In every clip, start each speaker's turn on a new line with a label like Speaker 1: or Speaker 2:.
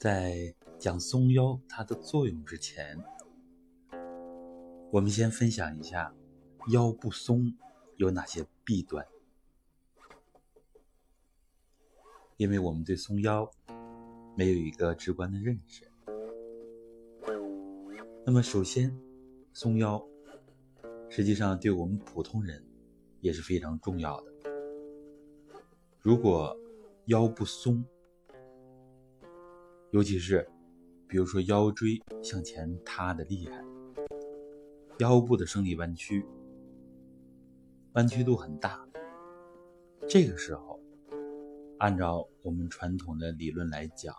Speaker 1: 在讲松腰它的作用之前，我们先分享一下腰不松有哪些弊端，因为我们对松腰没有一个直观的认识。那么，首先，松腰实际上对我们普通人也是非常重要的。如果腰不松，尤其是比如说腰椎向前塌的厉害，腰部的生理弯曲，弯曲度很大，这个时候，按照我们传统的理论来讲，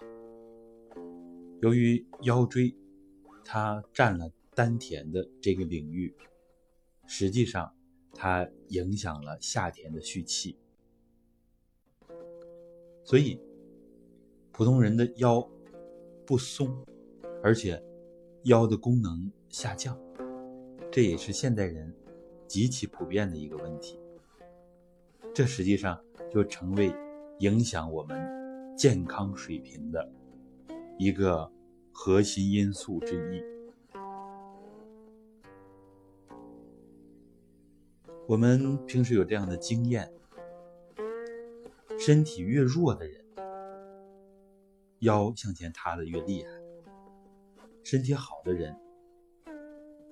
Speaker 1: 由于腰椎它占了丹田的这个领域，实际上它影响了下田的蓄气。所以，普通人的腰不松，而且腰的功能下降，这也是现代人极其普遍的一个问题。这实际上就成为影响我们健康水平的一个核心因素之一。我们平时有这样的经验。身体越弱的人，腰向前塌的越厉害。身体好的人，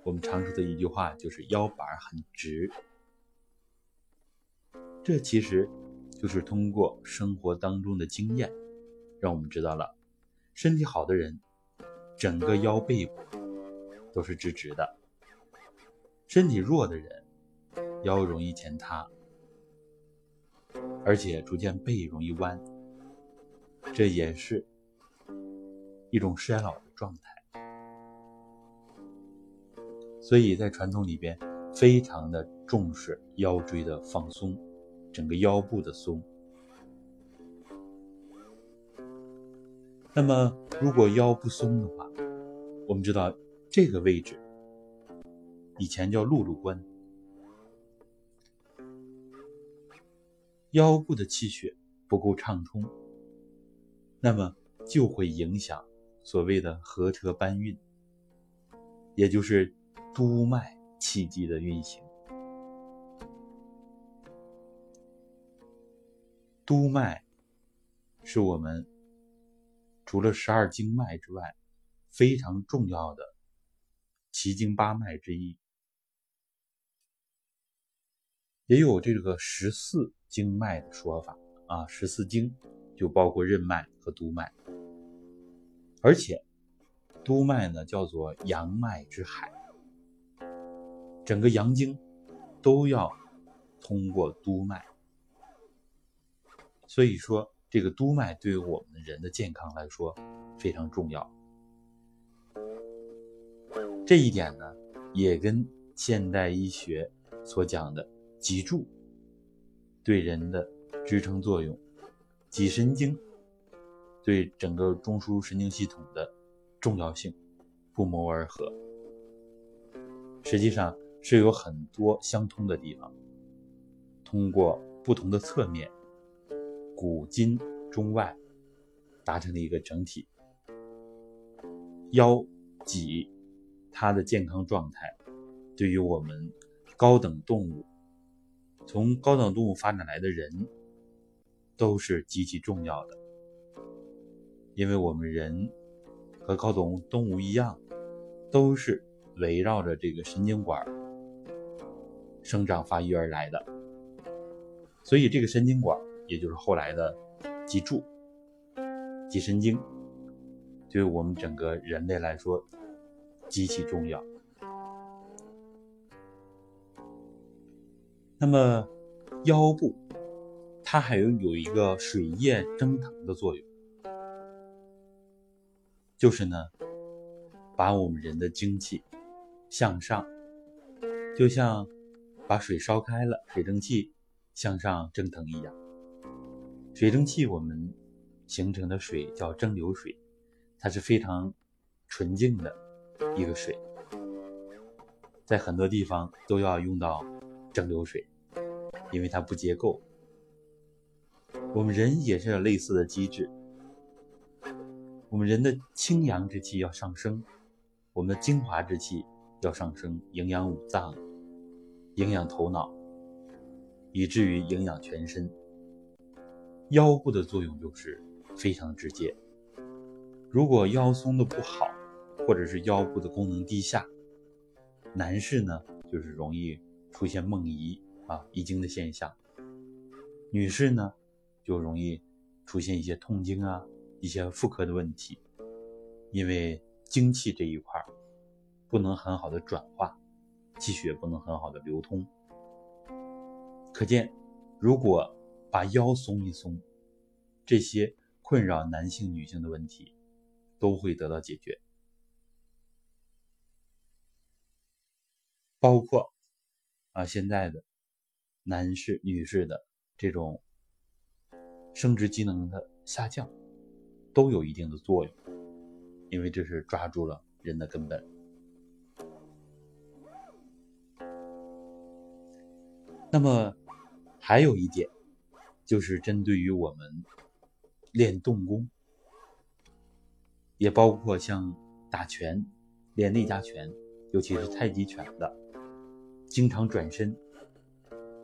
Speaker 1: 我们常说的一句话就是腰板很直。这其实就是通过生活当中的经验，让我们知道了，身体好的人，整个腰背部都是直直的；身体弱的人，腰容易前塌。而且逐渐背容易弯，这也是一种衰老的状态。所以在传统里边，非常的重视腰椎的放松，整个腰部的松。那么，如果腰不松的话，我们知道这个位置以前叫碌碌关。腰部的气血不够畅通，那么就会影响所谓的合车搬运，也就是督脉气机的运行。督脉是我们除了十二经脉之外非常重要的奇经八脉之一，也有这个十四。经脉的说法啊，十四经就包括任脉和督脉，而且督脉呢叫做阳脉之海，整个阳经都要通过督脉，所以说这个督脉对于我们人的健康来说非常重要。这一点呢，也跟现代医学所讲的脊柱。对人的支撑作用，脊神经对整个中枢神经系统的重要性不谋而合，实际上是有很多相通的地方。通过不同的侧面，古今中外达成了一个整体。腰脊它的健康状态，对于我们高等动物。从高等动物发展来的人，都是极其重要的，因为我们人和高等动物一样，都是围绕着这个神经管生长发育而来的，所以这个神经管，也就是后来的脊柱、脊神经，对我们整个人类来说极其重要。那么，腰部它还有有一个水液蒸腾的作用，就是呢，把我们人的精气向上，就像把水烧开了，水蒸气向上蒸腾一样。水蒸气我们形成的水叫蒸馏水，它是非常纯净的一个水，在很多地方都要用到蒸馏水。因为它不结构，我们人也是有类似的机制。我们人的清阳之气要上升，我们的精华之气要上升，营养五脏，营养头脑，以至于营养全身。腰部的作用就是非常直接。如果腰松的不好，或者是腰部的功能低下，男士呢就是容易出现梦遗啊遗精的现象，女士呢就容易出现一些痛经啊一些妇科的问题，因为精气这一块不能很好的转化，气血不能很好的流通，可见如果把腰松一松，这些困扰男性女性的问题都会得到解决。包括啊，现在的男士、女士的这种生殖机能的下降，都有一定的作用，因为这是抓住了人的根本。那么还有一点，就是针对于我们练动功，也包括像打拳、练内家拳，尤其是太极拳的。经常转身，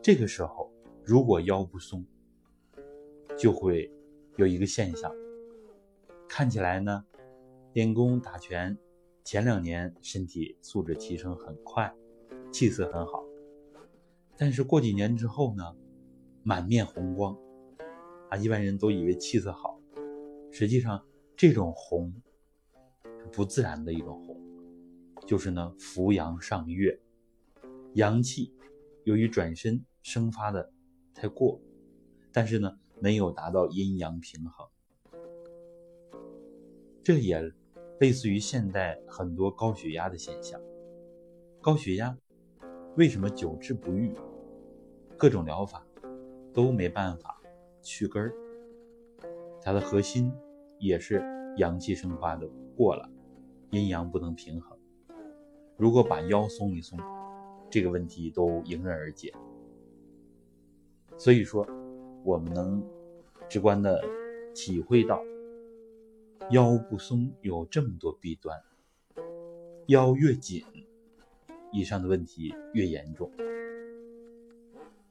Speaker 1: 这个时候如果腰不松，就会有一个现象，看起来呢，练功打拳前两年身体素质提升很快，气色很好，但是过几年之后呢，满面红光，啊，一般人都以为气色好，实际上这种红不自然的一种红，就是呢扶阳上月。阳气由于转身生发的太过，但是呢没有达到阴阳平衡，这也类似于现代很多高血压的现象。高血压为什么久治不愈？各种疗法都没办法去根儿，它的核心也是阳气生发的过了，阴阳不能平衡。如果把腰松一松。这个问题都迎刃而解，所以说，我们能直观的体会到，腰不松有这么多弊端，腰越紧，以上的问题越严重。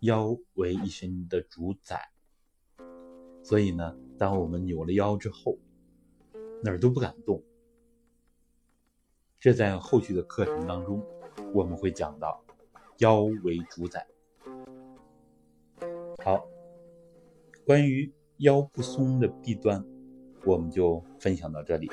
Speaker 1: 腰为一身的主宰，所以呢，当我们扭了腰之后，哪儿都不敢动。这在后续的课程当中，我们会讲到。腰为主宰。好，关于腰不松的弊端，我们就分享到这里。